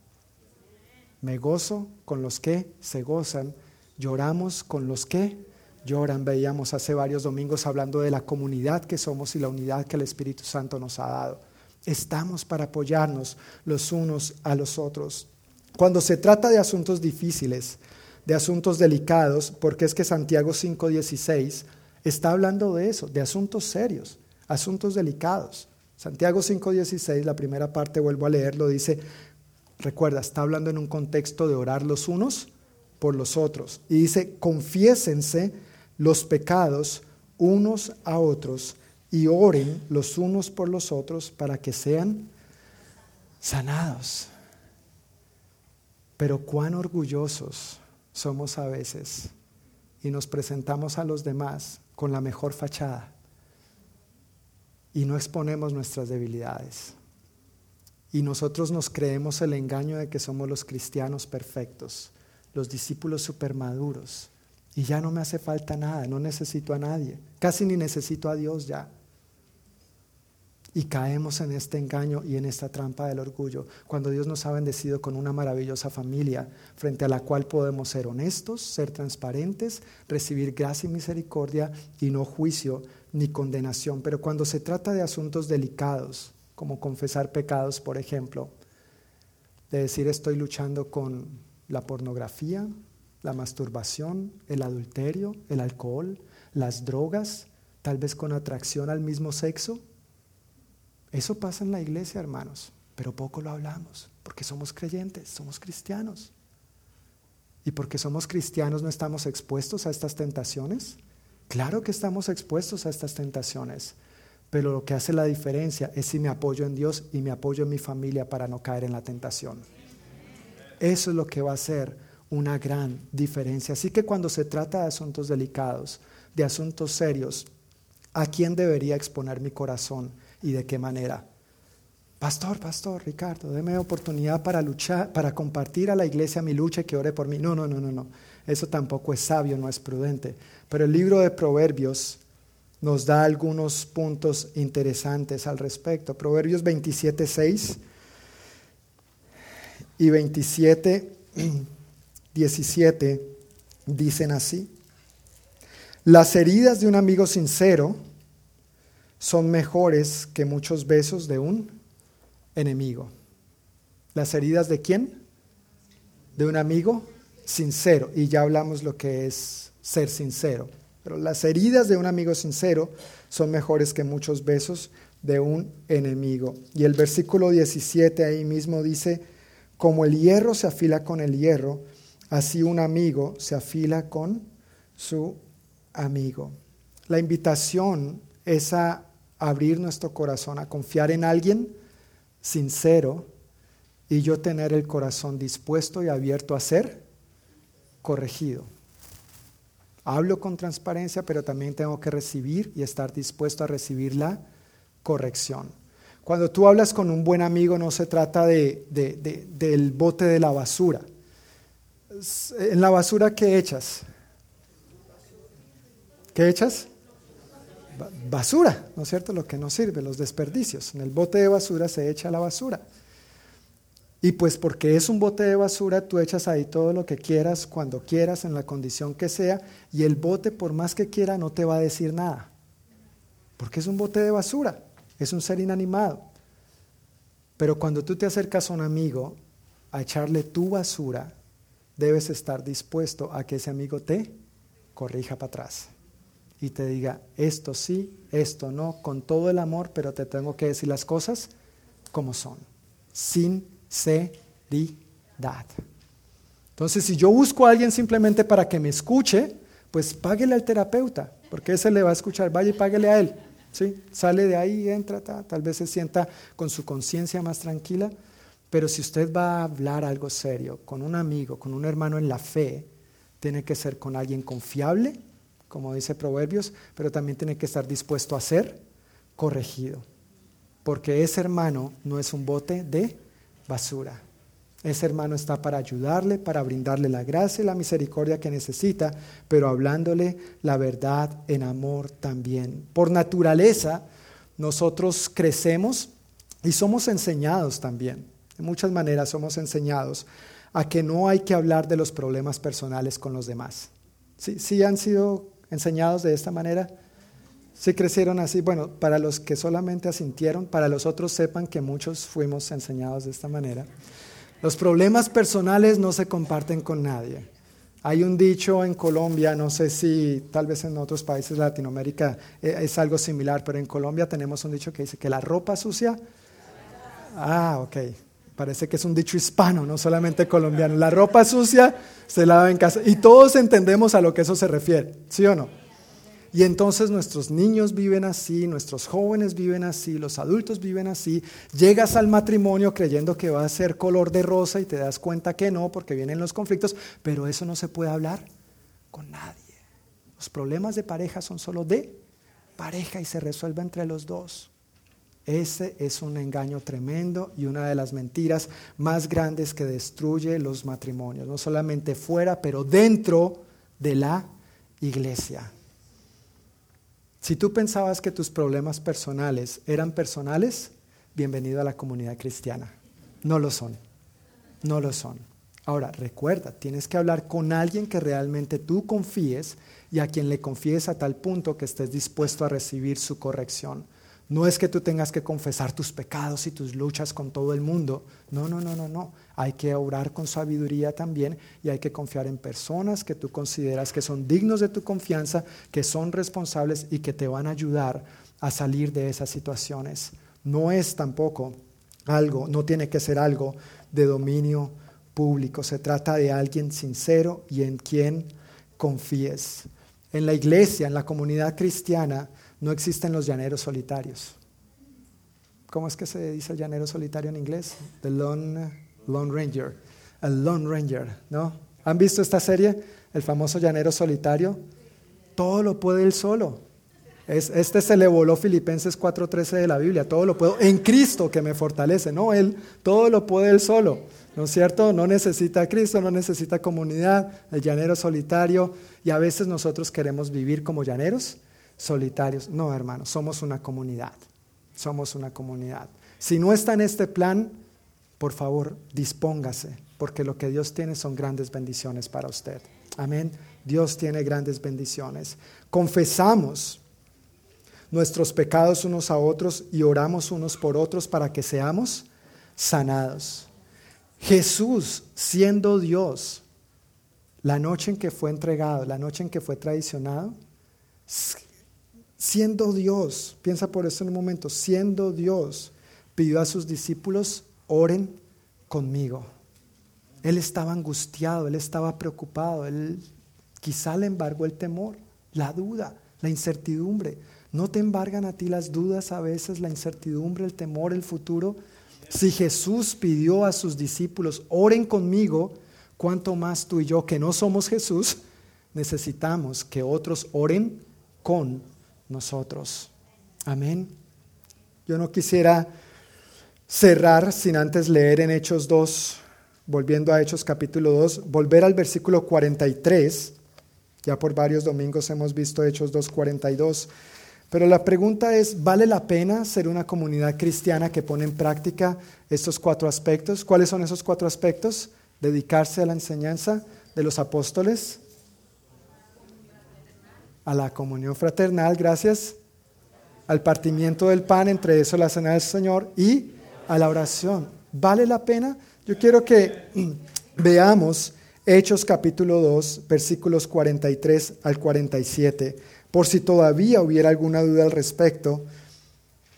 Me gozo con los que se gozan, lloramos con los que lloran. Veíamos hace varios domingos hablando de la comunidad que somos y la unidad que el Espíritu Santo nos ha dado. Estamos para apoyarnos los unos a los otros. Cuando se trata de asuntos difíciles, de asuntos delicados, porque es que Santiago 5:16 está hablando de eso, de asuntos serios, asuntos delicados. Santiago 5:16, la primera parte, vuelvo a leerlo, dice, Recuerda, está hablando en un contexto de orar los unos por los otros. Y dice, confiésense los pecados unos a otros y oren los unos por los otros para que sean sanados. Pero cuán orgullosos somos a veces y nos presentamos a los demás con la mejor fachada y no exponemos nuestras debilidades. Y nosotros nos creemos el engaño de que somos los cristianos perfectos, los discípulos supermaduros. Y ya no me hace falta nada, no necesito a nadie, casi ni necesito a Dios ya. Y caemos en este engaño y en esta trampa del orgullo, cuando Dios nos ha bendecido con una maravillosa familia frente a la cual podemos ser honestos, ser transparentes, recibir gracia y misericordia y no juicio ni condenación. Pero cuando se trata de asuntos delicados, como confesar pecados, por ejemplo, de decir estoy luchando con la pornografía, la masturbación, el adulterio, el alcohol, las drogas, tal vez con atracción al mismo sexo. Eso pasa en la iglesia, hermanos, pero poco lo hablamos, porque somos creyentes, somos cristianos. ¿Y porque somos cristianos no estamos expuestos a estas tentaciones? Claro que estamos expuestos a estas tentaciones, pero lo que hace la diferencia es si me apoyo en Dios y me apoyo en mi familia para no caer en la tentación. Eso es lo que va a hacer una gran diferencia. Así que cuando se trata de asuntos delicados, de asuntos serios, ¿a quién debería exponer mi corazón y de qué manera? Pastor, pastor, Ricardo, déme oportunidad para luchar, para compartir a la iglesia mi lucha y que ore por mí. No, no, no, no, no. Eso tampoco es sabio, no es prudente. Pero el libro de Proverbios nos da algunos puntos interesantes al respecto. Proverbios 27, 6 y 27, 17 dicen así. Las heridas de un amigo sincero son mejores que muchos besos de un enemigo. ¿Las heridas de quién? De un amigo sincero. Y ya hablamos lo que es ser sincero. Pero las heridas de un amigo sincero son mejores que muchos besos de un enemigo. Y el versículo 17 ahí mismo dice, como el hierro se afila con el hierro, así un amigo se afila con su amigo. La invitación es a abrir nuestro corazón, a confiar en alguien sincero y yo tener el corazón dispuesto y abierto a ser corregido. Hablo con transparencia, pero también tengo que recibir y estar dispuesto a recibir la corrección. Cuando tú hablas con un buen amigo no se trata de, del bote de la basura. En la basura, ¿qué echas? ¿Qué echas? Basura, ¿no es cierto? Lo que no sirve, los desperdicios. En el bote de basura se echa la basura. Y pues porque es un bote de basura, tú echas ahí todo lo que quieras, cuando quieras, en la condición que sea, y el bote, por más que quiera, no te va a decir nada. Porque es un bote de basura es un ser inanimado. Pero cuando tú te acercas a un amigo a echarle tu basura, debes estar dispuesto a que ese amigo te corrija para atrás y te diga, esto sí, esto no, con todo el amor, pero te tengo que decir las cosas como son, sinceridad. Entonces, si yo busco a alguien simplemente para que me escuche, pues páguele al terapeuta, porque ese le va a escuchar, vaya y páguele a él. ¿sí? Sale de ahí, entra, tal vez se sienta con su conciencia más tranquila, pero si usted va a hablar algo serio con un amigo, con un hermano en la fe, tiene que ser con alguien confiable, como dice Proverbios, pero también tiene que estar dispuesto a ser corregido, porque ese hermano no es un bote de basura. Ese hermano está para ayudarle, para brindarle la gracia y la misericordia que necesita, pero hablándole la verdad en amor también. Por naturaleza, nosotros crecemos y somos enseñados también. De muchas maneras somos enseñados a que no hay que hablar de los problemas personales con los demás. ¿Sí, sí han sido enseñados de esta manera? ¿Sí crecieron así? Bueno, para los que solamente asintieron, para los otros sepan que muchos fuimos enseñados de esta manera. Los problemas personales no se comparten con nadie. Hay un dicho en Colombia, no sé si tal vez en otros países de Latinoamérica eh, es algo similar, pero en Colombia tenemos un dicho que dice que la ropa sucia... Ah, ok. Parece que es un dicho hispano, no solamente colombiano. La ropa sucia se lava en casa. Y todos entendemos a lo que eso se refiere, ¿sí o no? Y entonces nuestros niños viven así, nuestros jóvenes viven así, los adultos viven así. Llegas al matrimonio creyendo que va a ser color de rosa y te das cuenta que no, porque vienen los conflictos, pero eso no se puede hablar con nadie. Los problemas de pareja son solo de pareja y se resuelve entre los dos. Ese es un engaño tremendo y una de las mentiras más grandes que destruye los matrimonios, no solamente fuera, pero dentro de la iglesia. Si tú pensabas que tus problemas personales eran personales, bienvenido a la comunidad cristiana. No lo son. No lo son. Ahora, recuerda, tienes que hablar con alguien que realmente tú confíes y a quien le confíes a tal punto que estés dispuesto a recibir su corrección. No es que tú tengas que confesar tus pecados y tus luchas con todo el mundo. No, no, no, no, no. Hay que orar con sabiduría también y hay que confiar en personas que tú consideras que son dignos de tu confianza, que son responsables y que te van a ayudar a salir de esas situaciones. No es tampoco algo, no tiene que ser algo de dominio público. Se trata de alguien sincero y en quien confíes. En la iglesia, en la comunidad cristiana, no existen los llaneros solitarios. ¿Cómo es que se dice llanero solitario en inglés? The Lone, Lone Ranger. El Lone Ranger, ¿no? ¿Han visto esta serie? El famoso llanero solitario. Todo lo puede él solo. este se le voló Filipenses 4:13 de la Biblia. Todo lo puedo en Cristo que me fortalece. No, él, todo lo puede él solo. ¿No es cierto? No necesita Cristo, no necesita comunidad, el llanero solitario. Y a veces nosotros queremos vivir como llaneros solitarios. No, hermanos, somos una comunidad. Somos una comunidad. Si no está en este plan, por favor, dispóngase, porque lo que Dios tiene son grandes bendiciones para usted. Amén. Dios tiene grandes bendiciones. Confesamos nuestros pecados unos a otros y oramos unos por otros para que seamos sanados. Jesús, siendo Dios, la noche en que fue entregado, la noche en que fue traicionado, siendo Dios, piensa por eso en un momento, siendo Dios, pidió a sus discípulos, oren conmigo. Él estaba angustiado, él estaba preocupado, él quizá le embargó el temor, la duda, la incertidumbre. ¿No te embargan a ti las dudas a veces, la incertidumbre, el temor, el futuro? Si Jesús pidió a sus discípulos, oren conmigo, ¿cuánto más tú y yo que no somos Jesús, necesitamos que otros oren con nosotros? Amén. Yo no quisiera cerrar sin antes leer en Hechos 2, volviendo a Hechos capítulo 2, volver al versículo 43. Ya por varios domingos hemos visto Hechos 2.42. Pero la pregunta es, ¿vale la pena ser una comunidad cristiana que pone en práctica estos cuatro aspectos? ¿Cuáles son esos cuatro aspectos? Dedicarse a la enseñanza de los apóstoles, a la comunión fraternal, gracias, al partimiento del pan, entre eso la cena del Señor, y a la oración. ¿Vale la pena? Yo quiero que veamos Hechos capítulo 2, versículos 43 al 47, por si todavía hubiera alguna duda al respecto.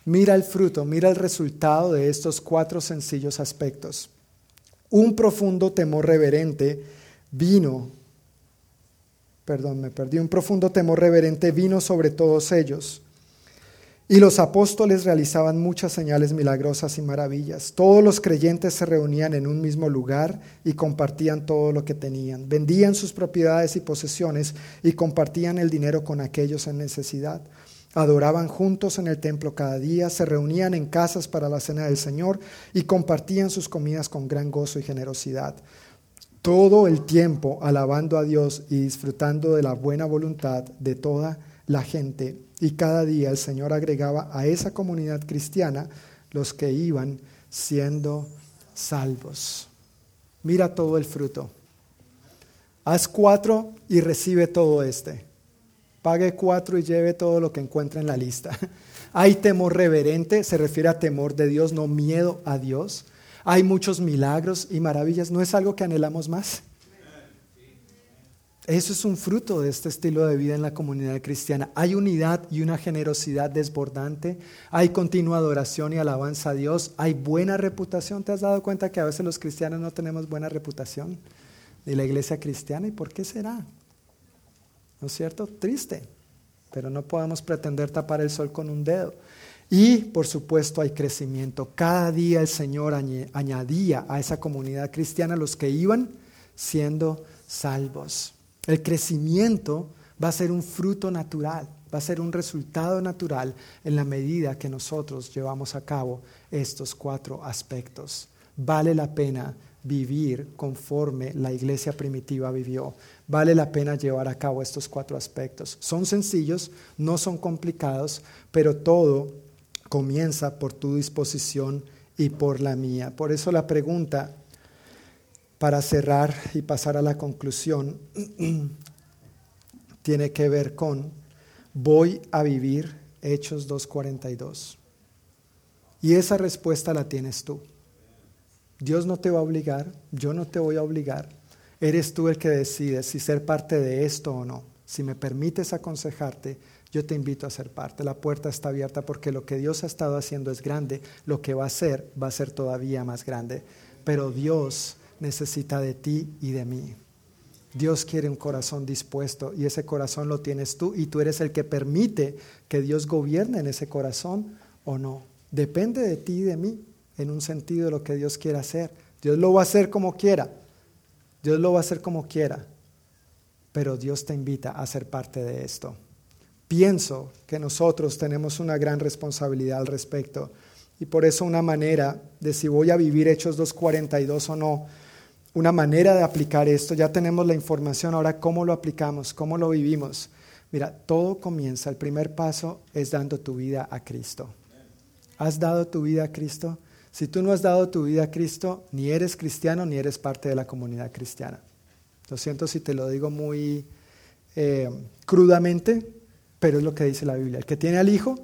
Mira el fruto, mira el resultado de estos cuatro sencillos aspectos. Un profundo temor reverente vino, perdón, me perdí, un profundo temor reverente vino sobre todos ellos y los apóstoles realizaban muchas señales milagrosas y maravillas. Todos los creyentes se reunían en un mismo lugar y compartían todo lo que tenían. Vendían sus propiedades y posesiones y compartían el dinero con aquellos en necesidad. Adoraban juntos en el templo cada día, se reunían en casas para la cena del Señor y compartían sus comidas con gran gozo y generosidad. Todo el tiempo alabando a Dios y disfrutando de la buena voluntad de toda la gente y cada día el Señor agregaba a esa comunidad cristiana los que iban siendo salvos. Mira todo el fruto. Haz cuatro y recibe todo este. Pague cuatro y lleve todo lo que encuentre en la lista. Hay temor reverente, se refiere a temor de Dios, no miedo a Dios. Hay muchos milagros y maravillas. ¿No es algo que anhelamos más? Eso es un fruto de este estilo de vida en la comunidad cristiana. Hay unidad y una generosidad desbordante. Hay continua adoración y alabanza a Dios. Hay buena reputación. ¿Te has dado cuenta que a veces los cristianos no tenemos buena reputación de la iglesia cristiana? ¿Y por qué será? ¿No es cierto? Triste. Pero no podemos pretender tapar el sol con un dedo. Y por supuesto hay crecimiento. Cada día el Señor añadía a esa comunidad cristiana los que iban siendo salvos. El crecimiento va a ser un fruto natural, va a ser un resultado natural en la medida que nosotros llevamos a cabo estos cuatro aspectos. Vale la pena vivir conforme la iglesia primitiva vivió. Vale la pena llevar a cabo estos cuatro aspectos. Son sencillos, no son complicados, pero todo comienza por tu disposición y por la mía. Por eso la pregunta para cerrar y pasar a la conclusión, tiene que ver con voy a vivir Hechos 2.42. Y esa respuesta la tienes tú. Dios no te va a obligar, yo no te voy a obligar. Eres tú el que decides si ser parte de esto o no. Si me permites aconsejarte, yo te invito a ser parte. La puerta está abierta porque lo que Dios ha estado haciendo es grande, lo que va a ser va a ser todavía más grande. Pero Dios necesita de ti y de mí. Dios quiere un corazón dispuesto y ese corazón lo tienes tú y tú eres el que permite que Dios gobierne en ese corazón o no. Depende de ti y de mí en un sentido de lo que Dios quiera hacer. Dios lo va a hacer como quiera. Dios lo va a hacer como quiera. Pero Dios te invita a ser parte de esto. Pienso que nosotros tenemos una gran responsabilidad al respecto. Y por eso una manera de si voy a vivir Hechos 2.42 o no, una manera de aplicar esto. Ya tenemos la información, ahora cómo lo aplicamos, cómo lo vivimos. Mira, todo comienza, el primer paso es dando tu vida a Cristo. ¿Has dado tu vida a Cristo? Si tú no has dado tu vida a Cristo, ni eres cristiano ni eres parte de la comunidad cristiana. Lo siento si te lo digo muy eh, crudamente, pero es lo que dice la Biblia. El que tiene al Hijo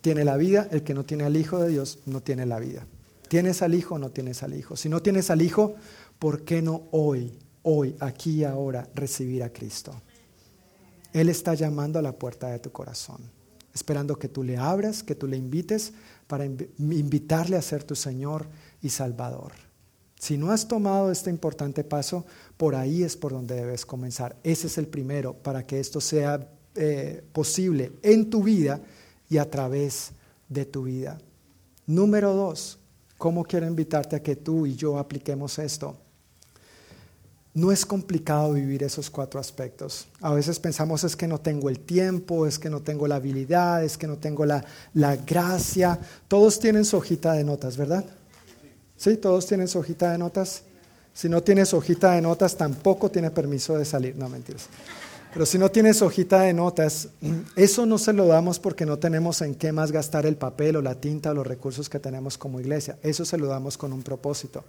tiene la vida, el que no tiene al Hijo de Dios no tiene la vida. ¿Tienes al Hijo o no tienes al Hijo? Si no tienes al Hijo, ¿por qué no hoy, hoy, aquí y ahora recibir a Cristo? Él está llamando a la puerta de tu corazón, esperando que tú le abras, que tú le invites para invitarle a ser tu Señor y Salvador. Si no has tomado este importante paso, por ahí es por donde debes comenzar. Ese es el primero para que esto sea eh, posible en tu vida y a través de tu vida. Número dos, ¿Cómo quiero invitarte a que tú y yo apliquemos esto? No es complicado vivir esos cuatro aspectos. A veces pensamos es que no tengo el tiempo, es que no tengo la habilidad, es que no tengo la, la gracia. Todos tienen su hojita de notas, ¿verdad? Sí, todos tienen su hojita de notas. Si no tienes hojita de notas, tampoco tiene permiso de salir. No, mentiras. Pero si no tienes hojita de notas, eso no se lo damos porque no tenemos en qué más gastar el papel o la tinta o los recursos que tenemos como iglesia. Eso se lo damos con un propósito.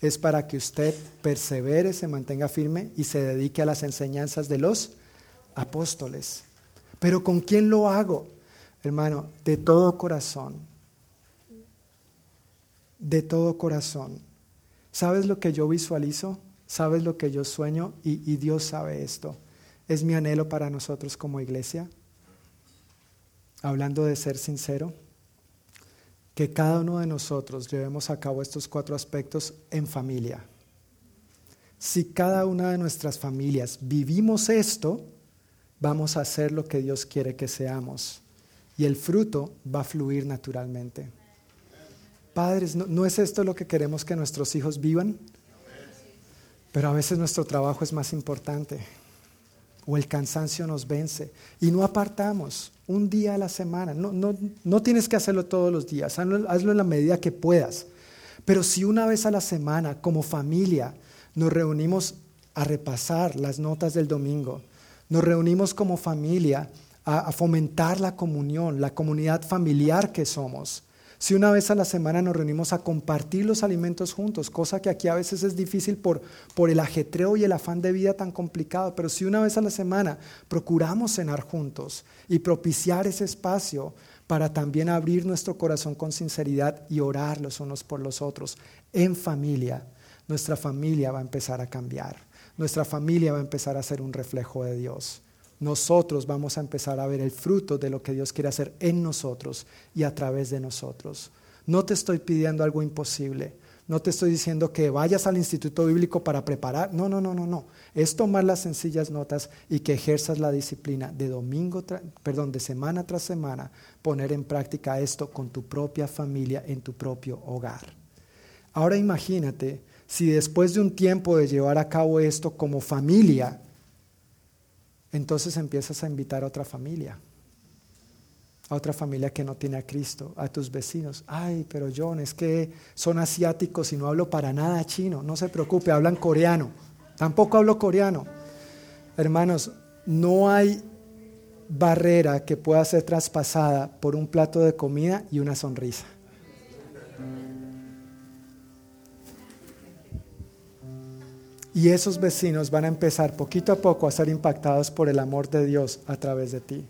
Es para que usted persevere, se mantenga firme y se dedique a las enseñanzas de los apóstoles. Pero ¿con quién lo hago? Hermano, de todo corazón. De todo corazón ¿Sabes lo que yo visualizo? ¿Sabes lo que yo sueño? Y, Dios sabe esto. Es mi anhelo para nosotros como iglesia, hablando de ser sincero, que cada uno de nosotros llevemos a cabo estos cuatro aspectos en familia. Si cada una de nuestras familias vivimos esto, vamos a hacer lo que Dios quiere que seamos y el fruto va a fluir naturalmente. Padres, ¿no, es esto lo que queremos que nuestros hijos vivan? Pero a veces nuestro trabajo es más importante o el cansancio nos vence y no apartamos un día a la semana. No, no, no tienes que hacerlo todos los días, hazlo, hazlo en la medida que puedas. Pero si una vez a la semana como familia nos reunimos a repasar las notas del domingo, nos reunimos como familia a fomentar la comunión, la comunidad familiar que somos, si una vez a la semana nos reunimos a compartir los alimentos juntos, cosa que aquí a veces es difícil por, por el ajetreo y el afán de vida tan complicado, pero si una vez a la semana procuramos cenar juntos y propiciar ese espacio para también abrir nuestro corazón con sinceridad y orar los unos por los otros en familia, nuestra familia va a empezar a cambiar, nuestra familia va a empezar a ser un reflejo de Dios nosotros vamos a empezar a ver el fruto de lo que Dios quiere hacer en nosotros y a través de nosotros. No te estoy pidiendo algo imposible. No te estoy diciendo que vayas al instituto bíblico para preparar. No, no, no, no, no. Es tomar las sencillas notas y que ejerzas la disciplina de domingo, perdón, de semana tras semana, poner en práctica esto con tu propia familia en tu propio hogar. Ahora imagínate si después de un tiempo de llevar a cabo esto como familia, entonces empiezas a invitar a otra familia, a otra familia que no tiene a Cristo, a tus vecinos. Ay, pero John, es que son asiáticos y no hablo para nada chino. No se preocupe, hablan coreano. Tampoco hablo coreano. Hermanos, no hay barrera que pueda ser traspasada por un plato de comida y una sonrisa. Y esos vecinos van a empezar poquito a poco a ser impactados por el amor de Dios a través de ti.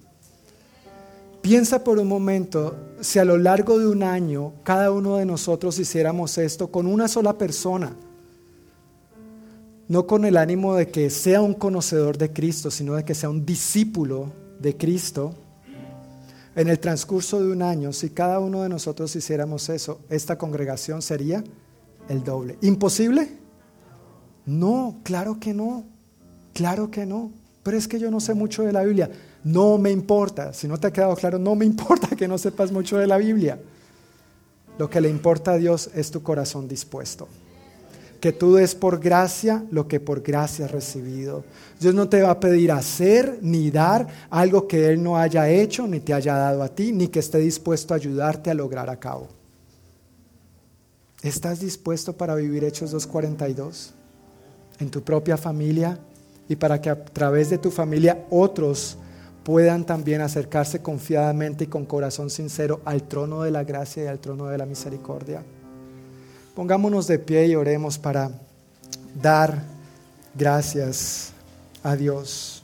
Piensa por un momento si a lo largo de un año cada uno de nosotros hiciéramos esto con una sola persona, no con el ánimo de que sea un conocedor de Cristo, sino de que sea un discípulo de Cristo. En el transcurso de un año, si cada uno de nosotros hiciéramos eso, esta congregación sería el doble. ¿Imposible? No, claro que no, claro que no. Pero es que yo no sé mucho de la Biblia. No me importa, si no te ha quedado claro, no me importa que no sepas mucho de la Biblia. Lo que le importa a Dios es tu corazón dispuesto. Que tú des por gracia lo que por gracia has recibido. Dios no te va a pedir hacer ni dar algo que Él no haya hecho, ni te haya dado a ti, ni que esté dispuesto a ayudarte a lograr a cabo. ¿Estás dispuesto para vivir Hechos 2.42? En tu propia familia y para que a través de tu familia otros puedan también acercarse confiadamente y con corazón sincero al trono de la gracia y al trono de la misericordia. Pongámonos de pie y oremos para dar gracias a Dios.